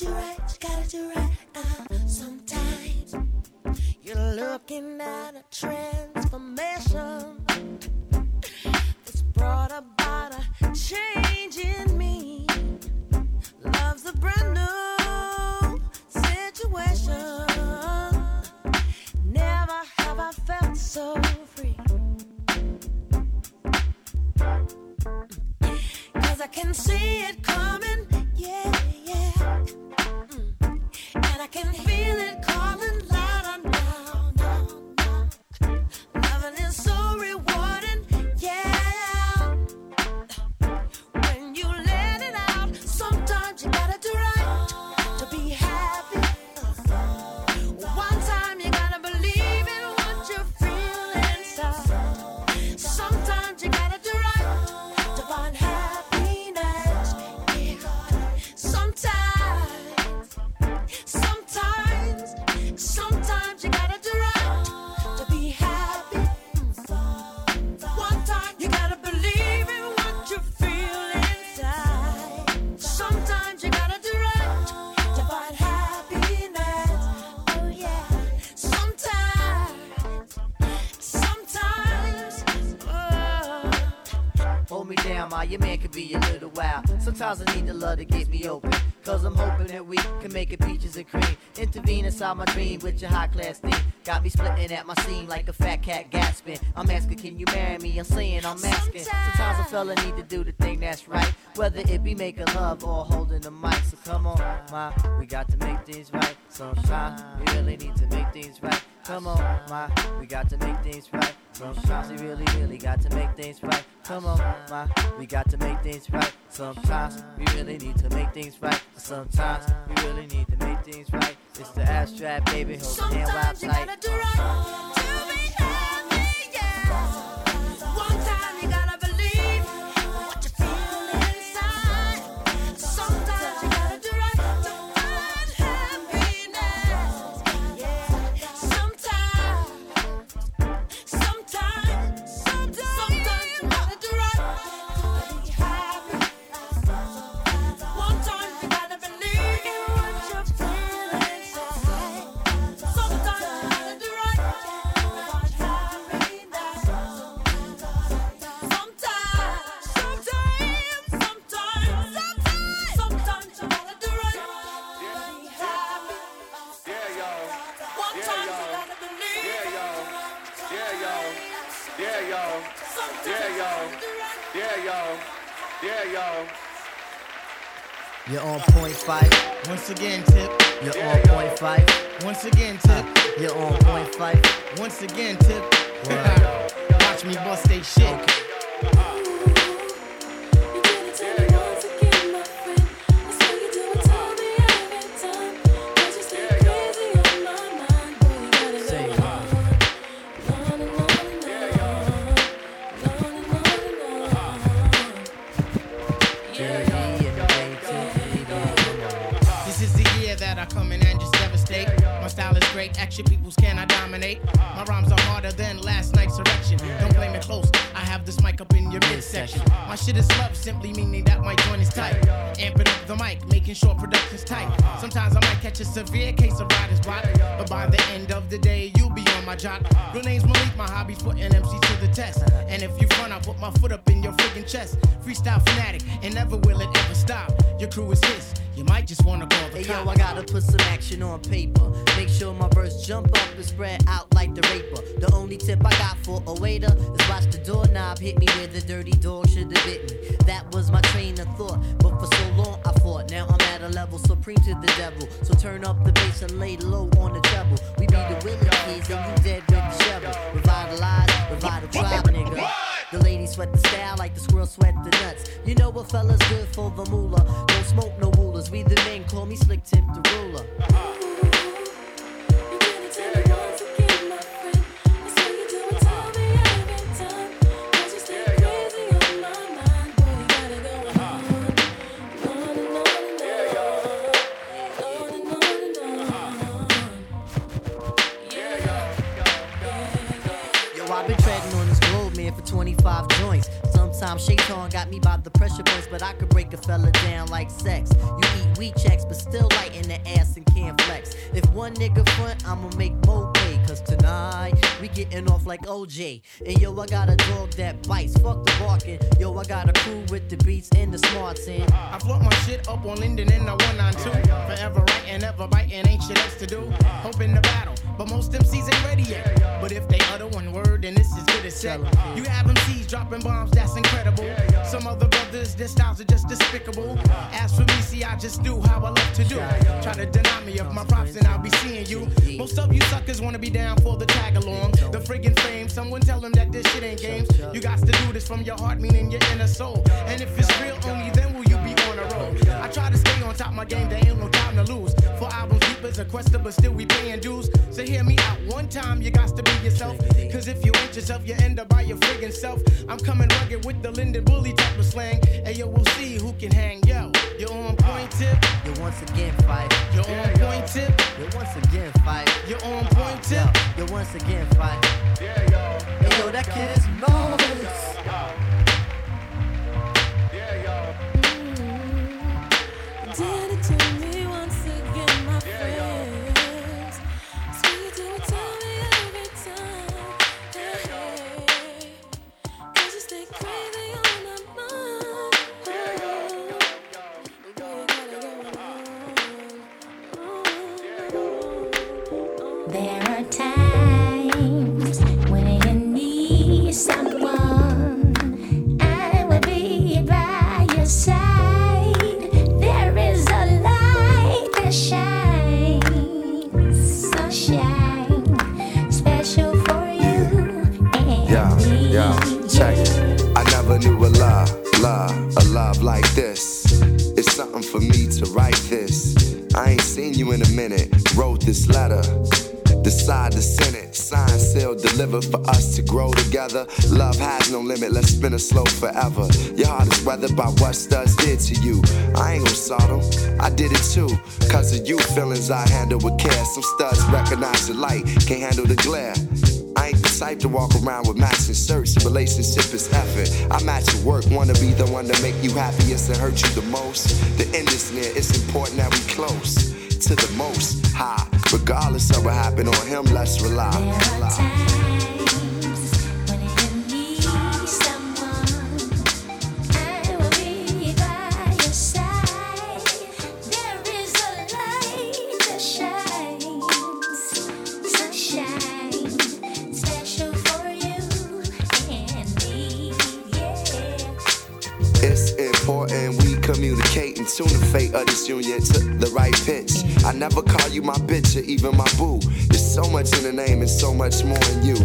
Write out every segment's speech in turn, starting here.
do right, you gotta do right. Uh, sometimes you're looking at a transformation that's brought about a change in me. Love's a brand new situation. Never have I felt so free. Cause I can see it coming, your man could be a little wild. Sometimes I need the love to get me open. Cause I'm hoping that we can make it peaches and cream. Intervene inside my dream with your high class thing. Got me splitting at my seam like a fat cat gasping. I'm asking, can you marry me? I'm saying I'm asking. Sometimes a fella need to do the thing that's right. Whether it be making love or holding the mic. So come on, ma, we got to make things right. Sometimes we really need to make things right. Come on, ma, we got to make things right. Sometimes we really, really got to make things right. Come on, ma, we got to make things right. Sometimes we really need to make things right. Sometimes we really need to make things right. It's the abstract, baby. Hold the hand while Sometimes you gotta tight. Once again, tip. You're on point Phife. Once again, tip. You're on point Phife. Once again, tip. Production's tight. Sometimes I might catch a severe case of writer's block, but by the end of the day, you'll be on my job. Real name's Malik, my hobby's putting MCs to the test. And if you front, I'll put my foot up in your chest. Freestyle fanatic, and never will it ever stop. Your crew is his, you might just wanna call the Hey yo. I gotta put some action on paper. Make sure my verse jump up and spread out like the raper. The only tip I got for a waiter is watch the doorknob hit me where the dirty dog should have bit me. That was my train of thought, but for so long I fought. Now I'm at a level supreme to the devil. So turn up the bass and lay low on the treble. We be the willing kids and you dead with the shovel. Revitalize, revitalize, nigga. The ladies sweat the style like the squirrels sweat the nuts. You know what fella's good for the moolah. Don't smoke no rulers. We the men call me slick tip the ruler. Yo, Sometimes Vuitton got me by the pressure points, but I could break a fella down like sex. You eat wheat checks, but still light in the ass and can't flex. If one nigga front, I'ma make more pay. Cause tonight, we getting off like OJ. And yo, I got a dog that bites. Fuck the barking. Yo, I got a crew with the beats and the smarts in. I float my shit up on Linden in the 192. Forever writing, ever biting, ain't shit else to do. Hoping to battle, but most MCs ain't ready yet. But if they utter one word, then this is good as set. You have MCs dropping bombs, that's incredible. Some other brothers, their styles are just despicable. As for me, see, I just do how I love to do. Try to deny me of my props, and I'll be seeing you. Most of you suckers wanna be down for the tag along. The friggin' fame, someone tell them that this shit ain't games. You got to do this from your heart, meaning your inner soul. And if it's real, only then a roll. I try to stay on top my game, there ain't no time to lose. For albums deep as a quester, but still we paying dues. So hear me out one time, you got to be yourself. Cause if you ain't yourself, you end up by your friggin' self. I'm coming rugged with the Linden Bully type of slang. And yo, we'll see who can hang. Yo, you're on point tip, You once again fight. you're on point tip, You once again fight. you're on point tip. Yo, you once again fight. Yeah, yo. Hey, yo, that kid is Moses. Handle with care. Some studs recognize the light, can't handle the glare. I ain't the type to walk around with matching shirts. Relationship is effort. I match your work, wanna be the one to make you happiest and hurt you the most. The end is near, it's important that we close to the most high. Regardless of what happened on him, let's rely. Rely. Communicate and tune the fate of this union to the right pitch. I never call you my bitch or even my boo. There's so much in the name and so much more in you.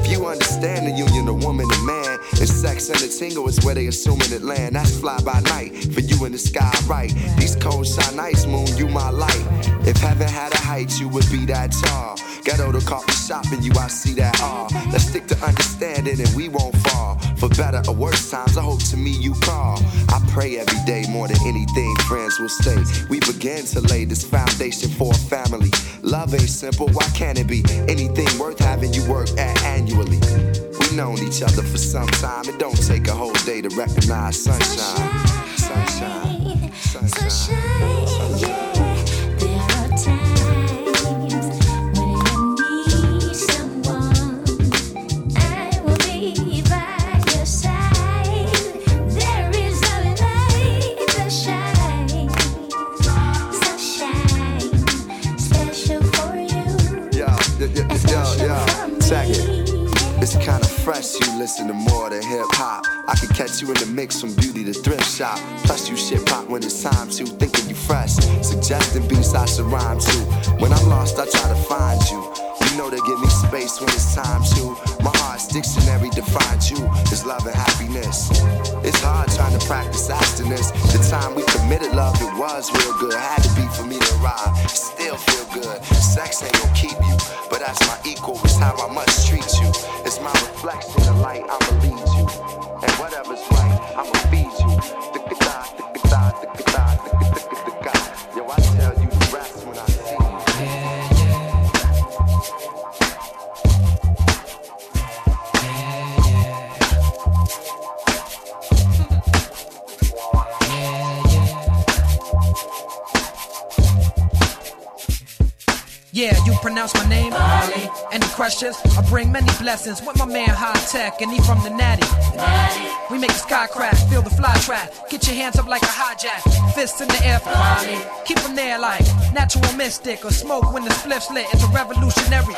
If you understand the union of woman and man, and sex and the tingle is where they assuming it land. That's fly by night for you in the sky, right? These cold shine nights, moon, you my light. If heaven had a height, you would be that tall. Ghetto to coffee shop and you, I see that all. Let's stick to understanding and we won't fall. For better or worse times, I hope to me you call. I pray every day more than anything, friends will stay. We begin to lay this foundation for a family. Love ain't simple, why can't it be? Anything worth having you work at annually. We've known each other for some time, it don't take a whole day to recognize sunshine. Sunshine. Sunshine. Sunshine, yeah. Rhyme to. When I'm lost, I try to find you. You know they give me space when it's time to. My heart's dictionary defines you as love and happiness. It's hard trying to practice abstinence. The time we committed love, it was real with my man Hi-Tek, and he from the Natty. We make the sky crash, feel the fly trap. Get your hands up like a hijack. Fists in the air for Marley. Keep them there like natural mystic or smoke when the spliff's lit. It's a revolutionary.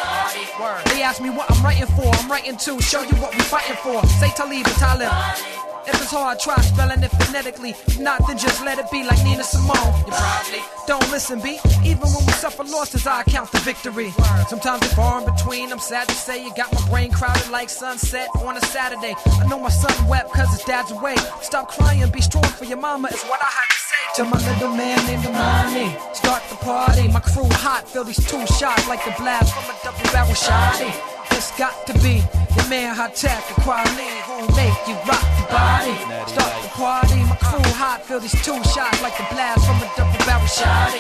Word. They ask me what I'm writing for. I'm writing to show you what we fighting for. Say Talib and Talib. If it's hard, try spelling it phonetically. If not, then just let it be like Nina Simone. You probably don't listen, B. Even when we suffer losses, I count the victory. Sometimes it's far in between. I'm sad to say you got my brain crowded like sunset on a Saturday. I know my son wept cause his dad's away. Stop crying, be strong for your mama, is what I had to say to my little man named Amani. Start the party, my crew hot, feel these two shots like the blast from a double barrel shotty. It's got to be your man Hi-Tek, the quality who make you rock your body. Start the party, my crew hot, feel these two shots like the blast from a double barrel shot.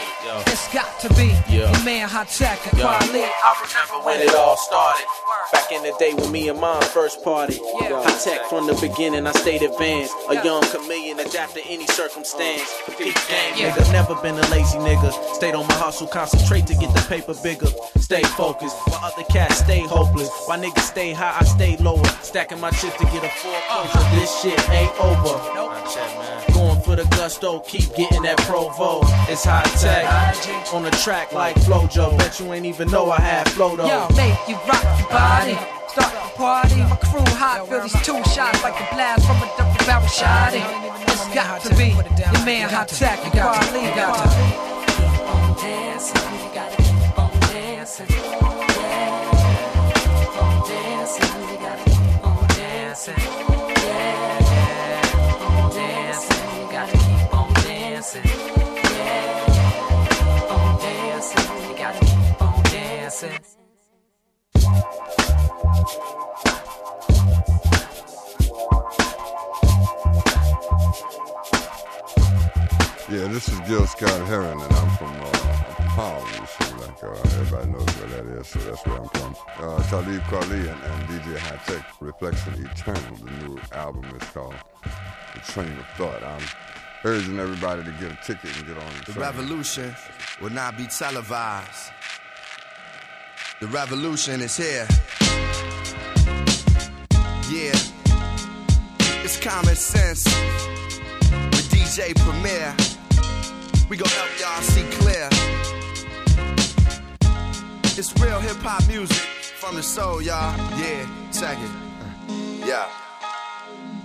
It's got to be Yeah. your man Hi-Tek, the quality. I remember when it all started. Back in the day when me and mom first party. Yeah. Hi-Tek from the beginning, I stayed advanced. A young chameleon, adapt to any circumstance. Peak game, nigga. Never been a lazy nigga. Stayed on my hustle, concentrate to get the paper bigger. Stay focused, while other cats stay hopeless. While niggas stay high, I stay lower. Stacking my chips to get a four foreclosure. This shit ain't over. Going for the gusto, keep getting that provo. It's high tech. On the track like Flojo. Bet you ain't even know I had flow though. Yo, make you rock your body. Start the party, my crew hot, feel these two shots like a blast from a double barrel shotty. It's got to be your man hot tech, the quality. Got to be. Yeah, this is Gil Scott Heron, and I'm from uh, Palm, you see, like uh, everybody knows where that is, so that's where I'm from. Uh, Talib Kweli and, and DJ Hi-Tek, Reflection Eternal, the new album is called The Train of Thought. I'm urging everybody to get a ticket and get on the The revolution will not be televised. The revolution is here. Yeah. It's common sense with DJ Premier. We gon' help y'all see clear. It's real hip hop music from the soul, y'all. Yeah, check it. Yeah.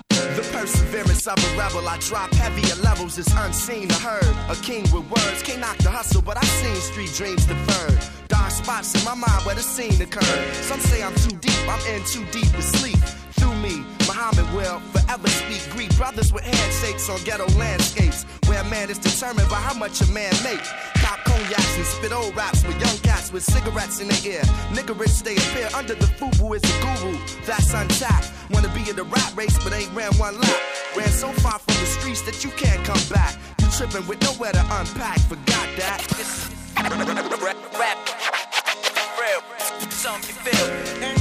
The perseverance of a rebel, I drop heavier levels, it's unseen or heard. A king with words, can't knock the hustle, but I've seen street dreams deferred. Dark spots in my mind where the scene occurred. Some say I'm too deep, I'm in too deep to sleep. Muhammad will forever speak Greek. Brothers with handshakes on ghetto landscapes, where a man is determined by how much a man makes. Cop cognacs and spit old raps with young cats with cigarettes in their ear. Nigga rich stay appear under the fubu is a guru. That's untapped. Wanna be in the rap race, but ain't ran one lap. Ran so far from the streets that you can't come back. You tripping with nowhere to unpack. Forgot that. Rap, real, something you feel.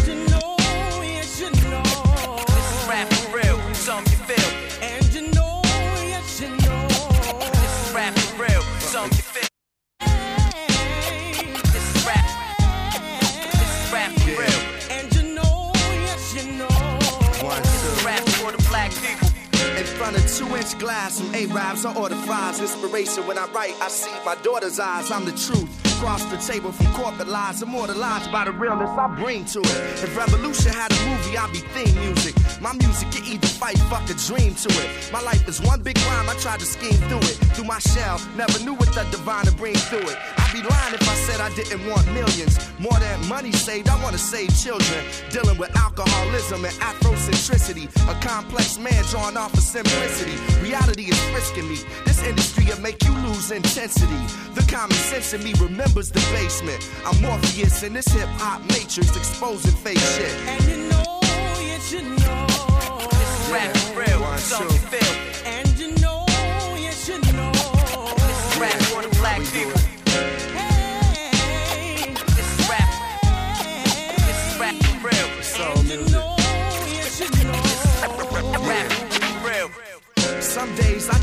Front of two inch glass, some Arabs, I order fries. Inspiration when I write, I see my daughter's eyes. I'm the truth. Across the table from corporate lies, immortalized by the realness I bring to it. If Revolution had a movie, I'd be theme music. My music can either fight, fuck a dream to it. My life is one big rhyme, I tried to scheme through it. Through my shell, never knew what the divine to bring through it. I'd be lying if I said I didn't want millions. More than money saved, I wanna save children. Dealing with alcoholism and Afrocentricity. A complex man drawn off of simplicity. Reality is frisking me. This industry will make you lose intensity. The common sense in me remembers the basement. I'm Morpheus in this hip hop matrix, exposing fake shit. And you know, you know. This is rap real, One, two.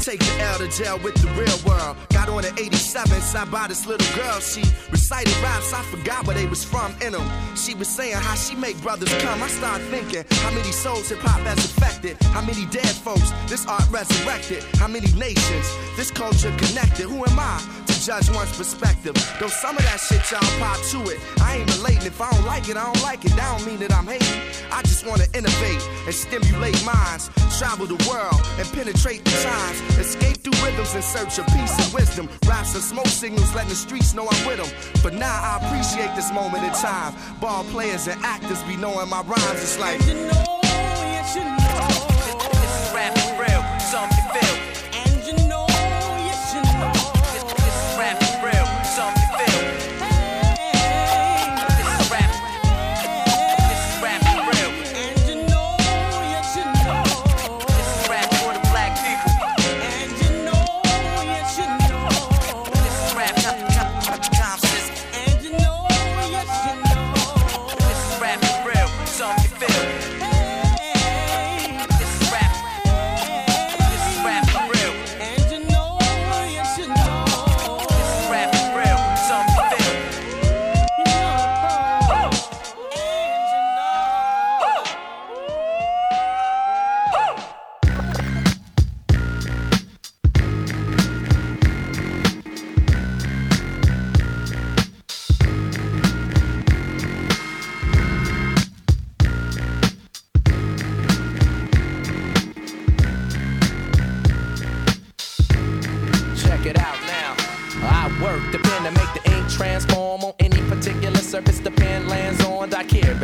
Take the L to jail with the real world. Got on at 87, side by this little girl. She recited raps, I forgot where they was from in them. She was saying how she make brothers come. I started thinking, how many souls hip hop has affected? How many dead folks this art resurrected? How many nations this culture connected? Who am I judge one's perspective? Though some of that shit y'all pop to it. I ain't relating. If I don't like it, I don't like it. That don't mean that I'm hating. I just wanna innovate and stimulate minds, travel the world and penetrate the times, escape through rhythms in search of peace and wisdom. Raps and smoke signals, letting the streets know I'm with them. But now I appreciate this moment in time. Ball players and actors be knowing my rhymes. It's like. This is rap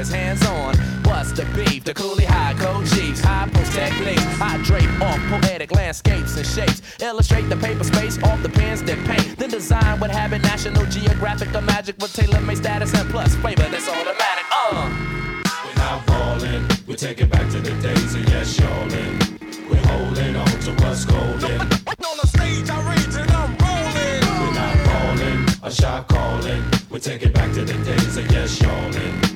I care if it's hands on. What's the beef? The coolie high code chiefs, high post techniques. I drape off poetic landscapes and shapes. Illustrate the paper space off the pens that paint. Then design what habit National Geographic or magic with tailor made status and plus flavor that's automatic. Uh. We're not falling, we take it back to the days of yes, y'allin'. We're holding on to what's golden. On the stage, I rage and I'm rolling. We're not falling, a shot calling. We take it back to the days of yes, y'allin'.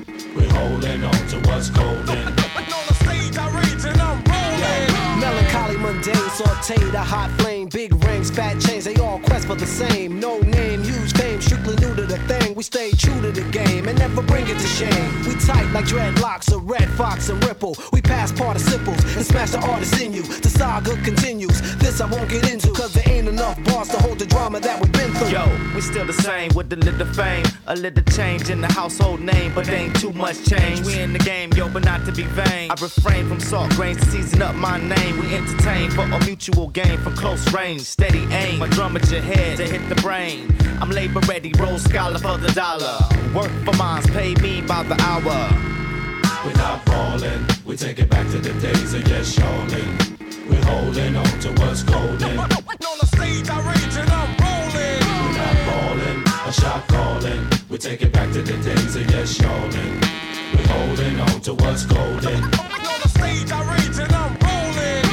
We're holding on to what's golden. On the stage, I rage and I'm rolling. Melancholy, mundane, sauteed, a hot flame, big rings, fat chains, they all quest for the same. No name, huge fame, strictly new to the thing. We stay true to the game and never bring it to shame. We tight like dreadlocks, a Redd Foxx and ripple. We pass participles and smash the artist in you. The saga continues. This I won't get into, cause there ain't enough bars to hold the drama that we've been through. Yo, we still the same with a little fame, a little change in the household name, but ain't too much change. We in the game, yo, but not to be vain. I refrain from salt grains to season up my name. We entertain for a mutual gain from close range, steady aim. My drum at your head to hit the brain. I'm labor ready, roll scholar for the dollar. Work for mines, pay me by the hour. We're not falling, we take it back to the days of yes, y'allin'. We're holding on to what's golden. On the stage, I rage a shot calling. We take it back to the days of yes, y'allin'. We're holding on to what's golden. On the stage, I rage and I'm rolling.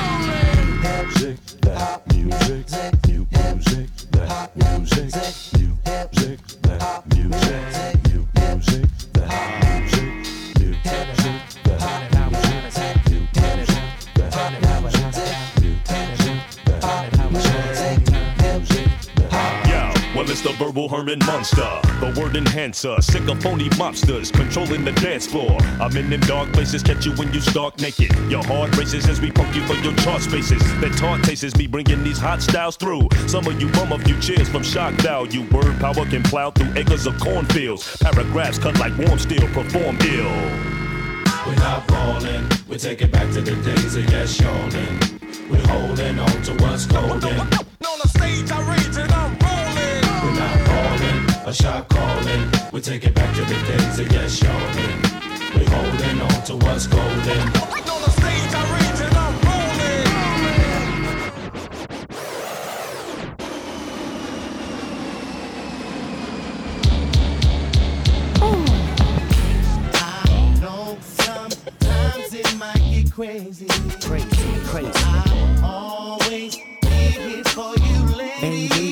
Music, that music, new music, that music, new music, that music, new music, that music, new music, Yo, well, it's the verbal Herman Munster, the word enhancer, sick of phony mobsters controlling the dance floor. I'm in them dark places, catch you when you stark naked. Your heart races as we poke you for your chart spaces. That taunt tastes me bringing these hot styles through. Some of you bum a few cheers from shock value. Word power can plow through acres of cornfields. Paragraphs cut like warm steel, perform ill. We're not falling, we take it back to the days of yes, y'allin'. We're holding on to what's golden. On the stage, I rage and I'm rolling. We're not falling, a shot calling. We take it back to the days of yes, y'allin'. We're holding on to what's golden. On the stage, I rage and I'm I know sometimes it might get crazy. Crazy, crazy. I'll always be here for you, lady.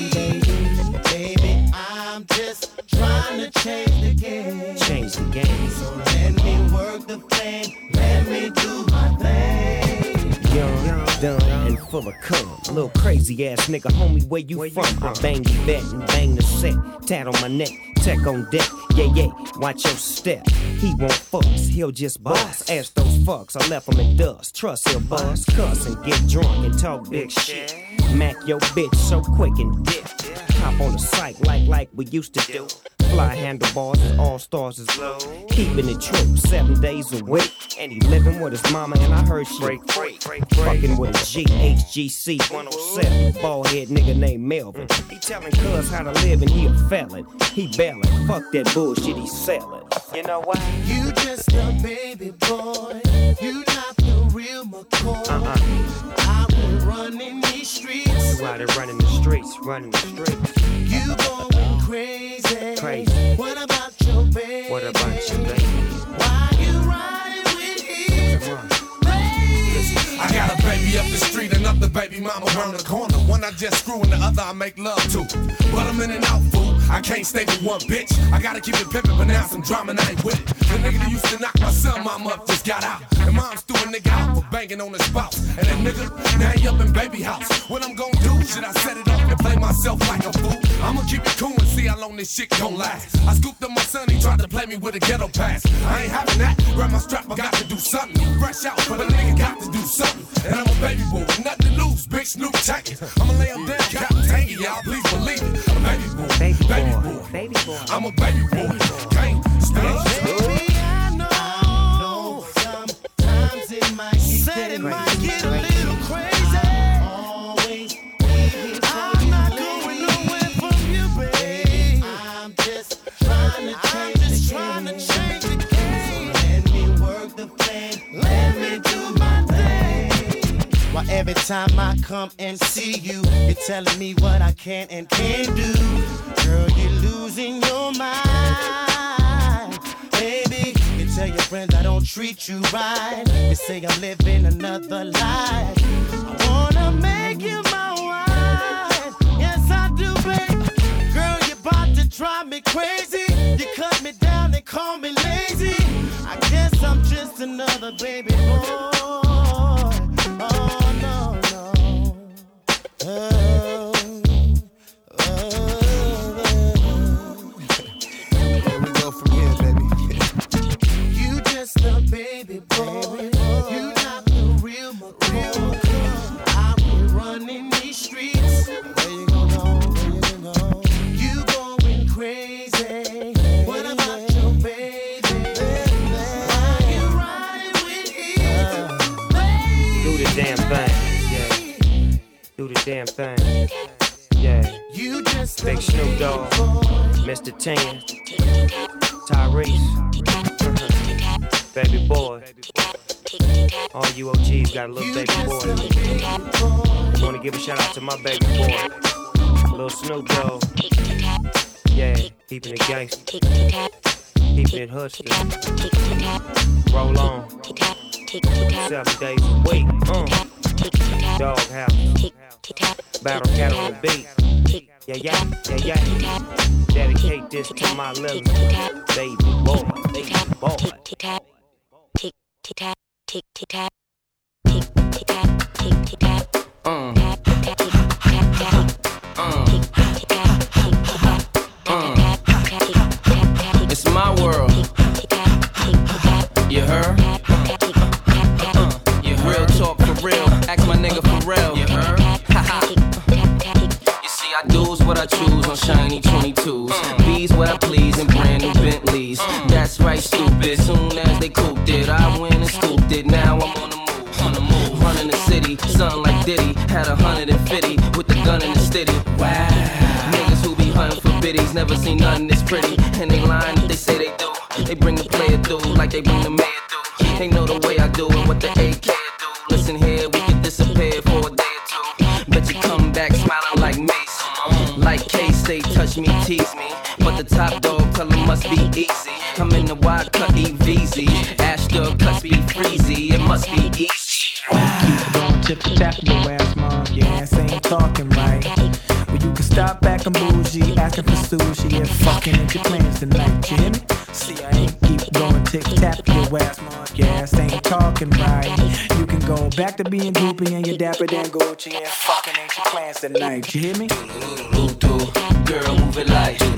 Change the game. Change the game. So let me work the plan. Let me do my thing. young, dumb, and full of cum. Little crazy ass nigga, homie, where you from? I bang you vet and bang the set. Tat on my neck, tech on deck. Yeah, yeah, watch your step. He won't fuss, he'll just boss. Ask those fucks, I left him in dust. Trust he'll bust, cuss and get drunk and talk big shit. Mac your bitch so quick and dip. Hop on the site like like we used to do. Fly handlebars, all stars is low. Keeping it true, seven days a week. And he living with his mama, and I heard she break free. Fucking with a GHGC 107. Bald head nigga named Melvin. He telling cuz how to live, and he a felon. He bailing. Fuck that bullshit he selling. You know why? You just a baby boy. Out here running the streets, running the streets. You going crazy. Crazy. What about your baby? What about you, baby? Why you riding with him? I got a baby up the street, another baby mama around the corner. One I just screw and the other I make love to. But I'm in and out, fool. I can't stay with one bitch. I gotta keep it pimpin', but now some drama and I ain't with it. The nigga that used to knock my son mom up just got out. And mom's threw a nigga out for banging on his spouse. And that nigga, now he up in baby house. What I'm gonna do? Should I set it off and play myself like a fool? I'ma keep it cool and see how long this shit gon' last. I scooped up my son, he tried to play me with a ghetto pass. I ain't having that. Grab my strap, I got to do something. Fresh out, but a nigga got to do something. And I'm a baby boy nothing to lose. Big Snoop tagging. I'ma lay him down, Captain Tangy, y'all. Please believe it. I'm a baby boy. Baby, boy. Baby boy. I'm a baby boy. Can't stand I come and see you, you're telling me what I can and can't do. Girl, you're losing your mind. Baby, you tell your friends I don't treat you right. You say I'm living another life. I wanna make you my wife. Yes, I do, babe. Girl, you're about to drive me crazy. You cut me down and call me lazy. I guess I'm just another baby boy. Here we go from here, baby. You just a baby boy. You Mr. Tan. Tyrese. Baby boy. All you OGs got a little baby boy. Wanna give a shout out to my baby boy. Little Snoop Dogg. Yeah, keeping it gangsta. Keeping it husky. Roll on. Seven days a week. Uh. Dog house. Battlecat on the beat. Yeah, yeah, yeah, yeah. Dedicate this to my little baby boy, baby boy. It's my world. TikTok tick tee tap You heard? Real. You heard? you see, I do's what I choose on shiny 22s. Uh. B's what I please in brand new Bentleys. Uh. That's right, stupid. Soon as they cooped it, I went and scooped it. Now I'm on the move. On the move. Running the city. Something like Diddy. Had a hundred and fifty with the gun in the city. Wow. Niggas who be hunting for biddies never seen nothing this pretty. And they lying if they say they do. They bring the player through like they bring the mayor through. They know the way I do it, what the AK me, tease me. But the top dog tell him must be easy. I'm in the wide cut EVZ. Ashton cuts be freezy. It must be easy. Keep going tip tap your ass, mom. Your ass ain't talking right. Well, you can stop acting bougie, asking for sushi and fucking into plans tonight. You hear me? See, I ain't keep going tick tap your ass, mom. Your ass ain't talking right. Can go back to being groupie and your dapper than Gucci and fucking ain't your plans tonight. You hear me? Girl, move it like. Girl,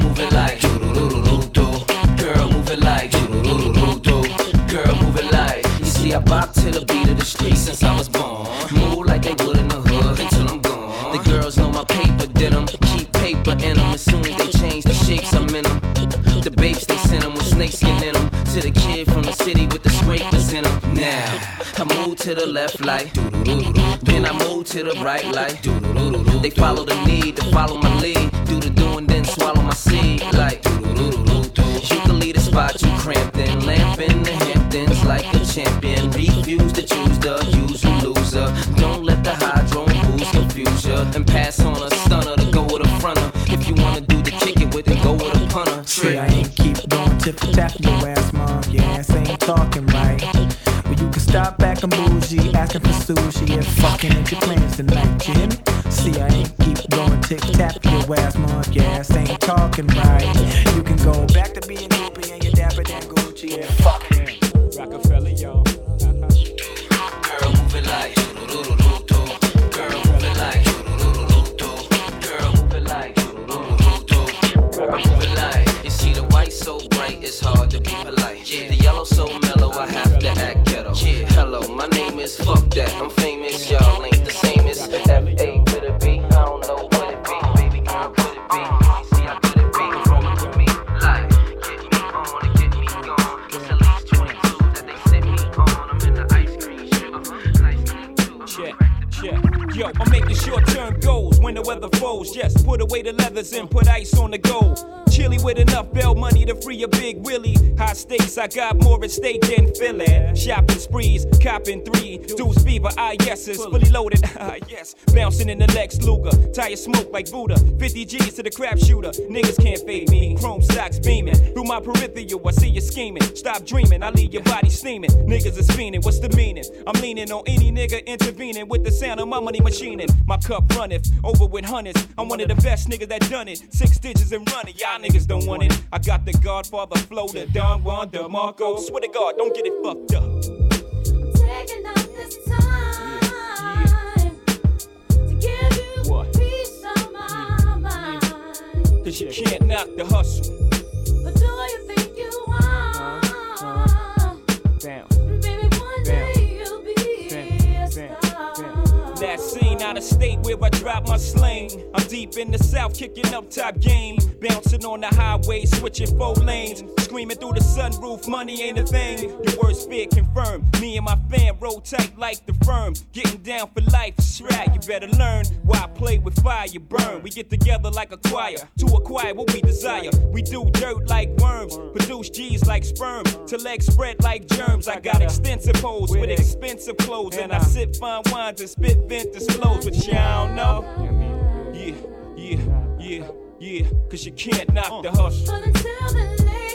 move it like. Girl, move it like. Girl, move it like. You see, I bop to the beat of the street since I was born. Move like they would in the hood until I'm gone. The girls know my paper denim. Keep paper in as soon as they change the shapes I'm in. The babes they send with snakeskin in. To the kid from the city with the them. Now, I move to the left like do-do-do-do. Then I move to the right do-do-do-do. They follow the need to follow my lead. Do the doing, then swallow my seed like. You can lead a spot you cramped in. Lamp in the Hamptons like a champion. Refuse to choose the usual loser. Don't let the hydro and booze confuse ya. And pass on a stunner to go with a fronter. If you wanna do the it with it, go with a punter. See, I ain't keep going tip for tap your ass, mom. Your ass ain't talking right. Stop back and bougie, asking for sushi and fucking your plans tonight. You hear me? See, I ain't keep going tip tap your ass, mom. Ass ain't talking right. You can go back to being groupie and your dapper than Gucci and fucking Rockefeller, yo. Girl, move it like. Girl, move it like. You see the white so bright, it's hard to be polite. The yellow so that. I'm famous, y'all ain't the same as F A with. I don't know what it be, baby girl, could it be? See how good it be from with me, like get me on and get me gone. It's at least 22 that they me in the ice cream sugar, Check, check. Yo, I'm making short term goals when the weather falls. Yes, put away the leathers and put ice on the gold. Chilly with enough bail money to free a big Willie. High stakes, I got more at stake than Philly. Shopping sprees, copping three. Deuce fever, ah yeses, fully loaded, ah yes. Bouncing in the Lex Luger, tire smoke like Buddha. 50 G's to the crap shooter. Niggas can't fade me. Chrome stocks beaming. Through my peripheral, I see you scheming. Stop dreaming, I leave your body steaming. Niggas is fiending, what's the meaning? I'm leaning on any nigga intervening with the sound of my money machining. My cup runneth over with hundreds. I'm one of the best niggas that done it. Six digits and running, y'all niggas don't want it. I got the Godfather flow, the Don Juan DeMarco. Swear to God, don't get it fucked up. Taking up this time to give you peace of my. Cause you can't knock the hustle. But do you think you are? Down. Baby, Last out of state where I drop my sling. I'm deep in the south, kicking up top game. Bouncing on the highway, switching four lanes. Screaming through the sunroof, money ain't a thing. Your worst fear confirmed. Me and my fam roll tight like the firm. Getting down for life, right. You better learn. Why I play with fire, you burn. We get together like a choir to acquire what we desire. We do dirt like worms, produce G's like sperm. To legs spread like germs. I got extensive hoes with expensive clothes, and I sip fine wines and spit vintage flows, but y'all know. Yeah, yeah, yeah, yeah. Cause you can't knock the hustle.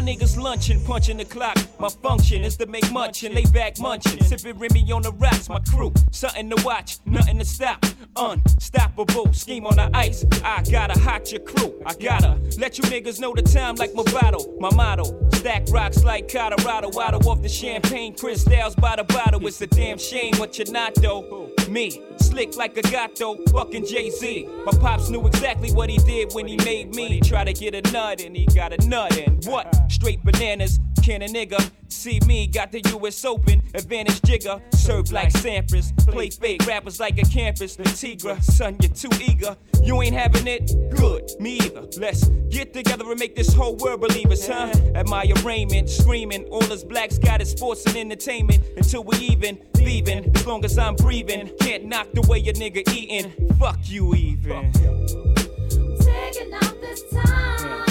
Y'all niggas lunching, punching the clock. My function is to make munchin', lay back munchin', sipping Remy on the rocks. My crew, something to watch, nothing to stop. Unstoppable, scheme on the ice. I gotta hot your crew. I gotta let you niggas know the time like my bottle. My motto, stack rocks like Colorado. Out off the champagne, crystals by the bottle. It's a damn shame what you're not though. Me, slick like a gato, fucking Jay Z. My pops knew exactly what he did when he made me. Try to get a nut and he got a nut and what? Straight bananas. Can a nigga see me? Got the US Open, advantage jigger. Serve like Sampras, play fake rappers like a campus. The Tigra, son, you're too eager. You ain't having it? Good, me either. Let's get together and make this whole world believers, huh? At my arraignment, screaming. All us blacks got is sports and entertainment. Until we even, leaving. As long as I'm breathing, can't knock the way a nigga eating. Fuck you, even. Taking out this time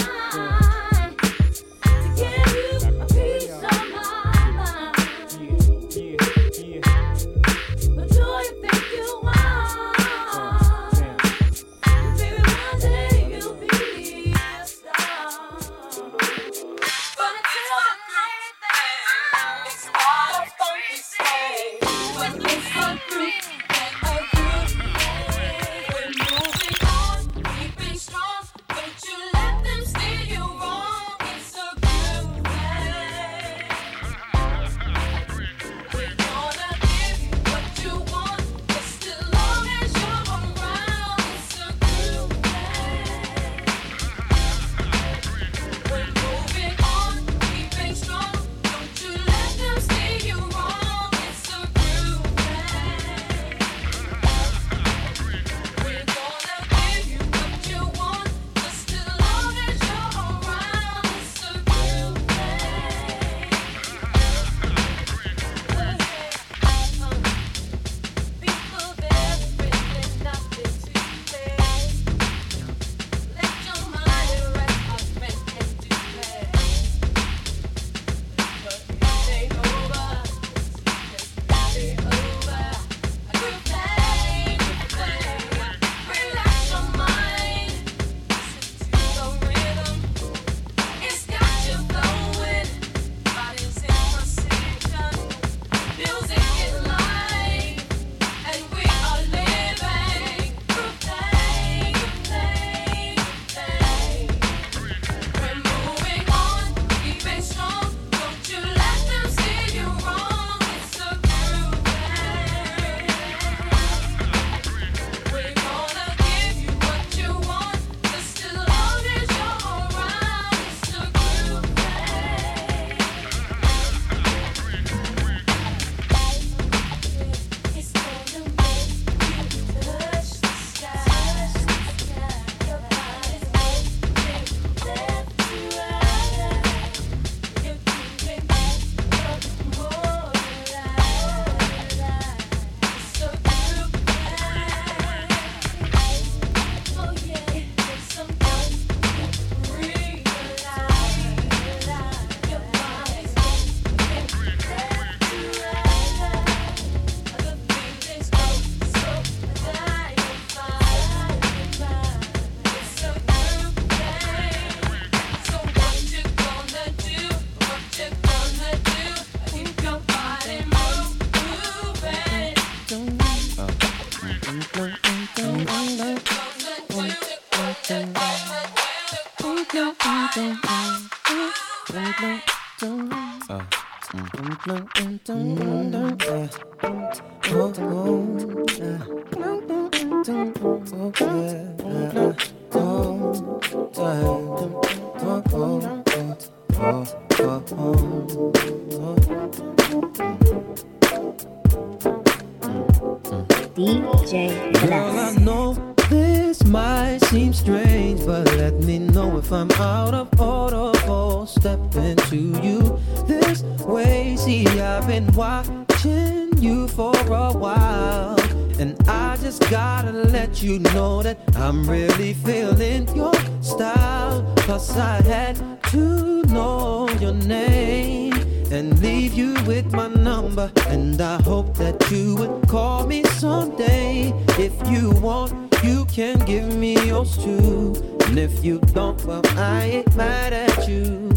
DJ Girl, I know this might seem strange, but let me know if I'm out of order for stepping to you this way. See, I've been watching you for a while, and I just gotta let you know that I'm really feeling your style. Plus, I had to know your name and leave you with my number. And I hope that you would call me someday. If you want, you can give me yours too. And if you don't, well, I ain't mad at you.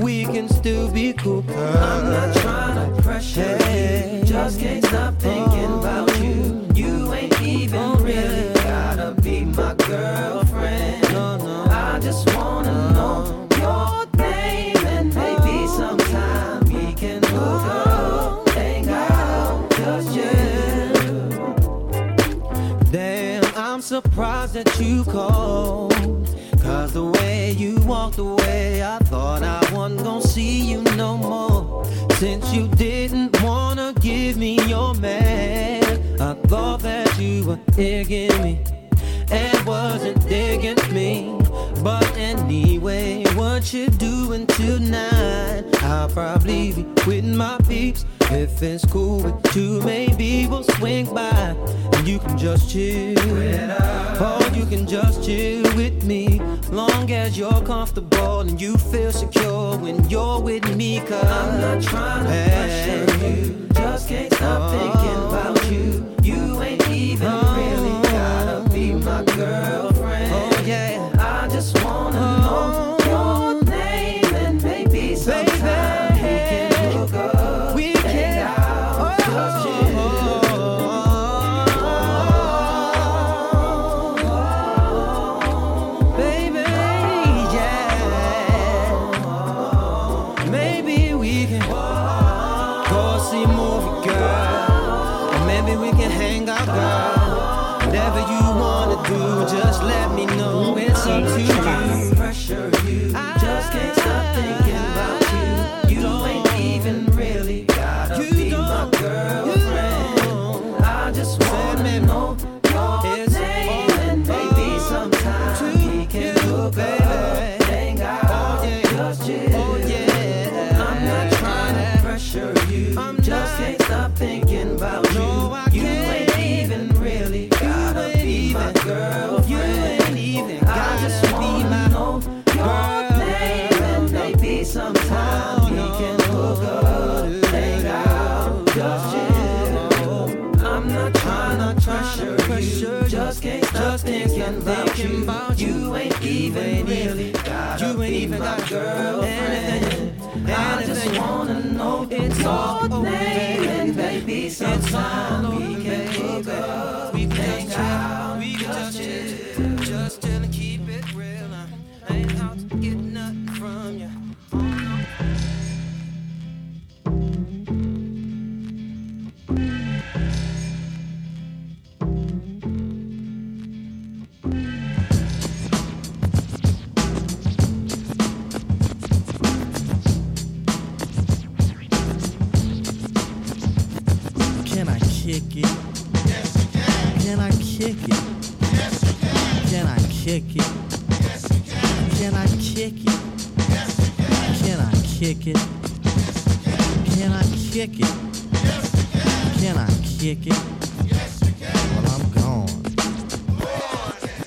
We can still be cool. I'm not trying to pressure you. Just can't stop thinking about you. You ain't even really gotta be my girlfriend. That you called. Cause the way you walked away, I thought I wasn't gonna see you no more. Since you didn't wanna give me your man, I thought that you were digging me and wasn't digging me. But anyway, what you doing tonight? I'll probably be with my peeps. If it's cool with you, maybe we'll swing by and you can just chill. Or you can just chill with me. Long as you're comfortable and you feel secure when you're with me. Cause I'm not trying to pressure you. Just can't stop oh. thinking about you. You ain't even really gotta be my girlfriend. Thinking about you. You ain't even really gotta be my girlfriend. I just wanna know it's your name and maybe kick it? Can. I kick it? Can. I kick it? Can. I kick it? Can. I kick it? Yes. Well, I'm gone.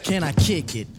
Can I kick it?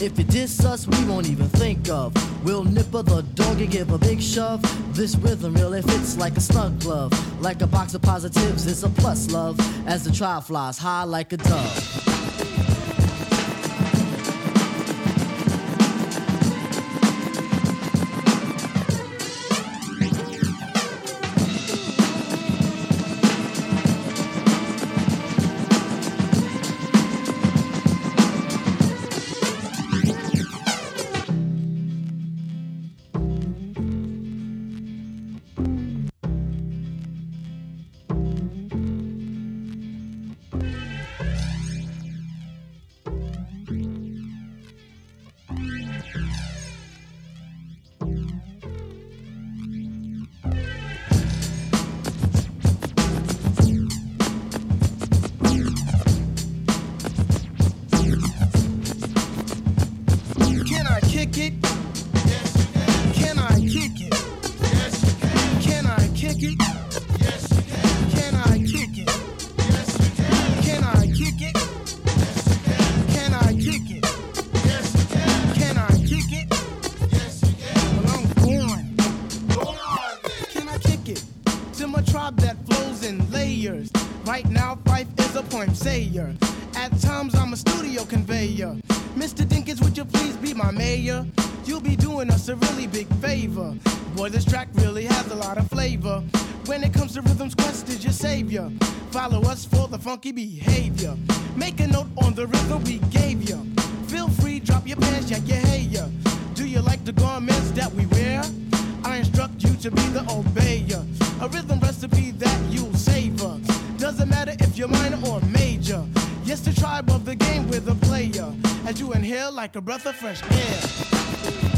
If you diss us, we won't even think of. We'll nipper the dog and give a big shove. This rhythm really fits like a snug glove. Like a box of positives, it's a plus love. As the trial flies high like a dove. To be the obeyer. A rhythm recipe that you'll savor. Doesn't matter if you're minor or major. Yes, the tribe of the game with a player. As you inhale like a breath of fresh air.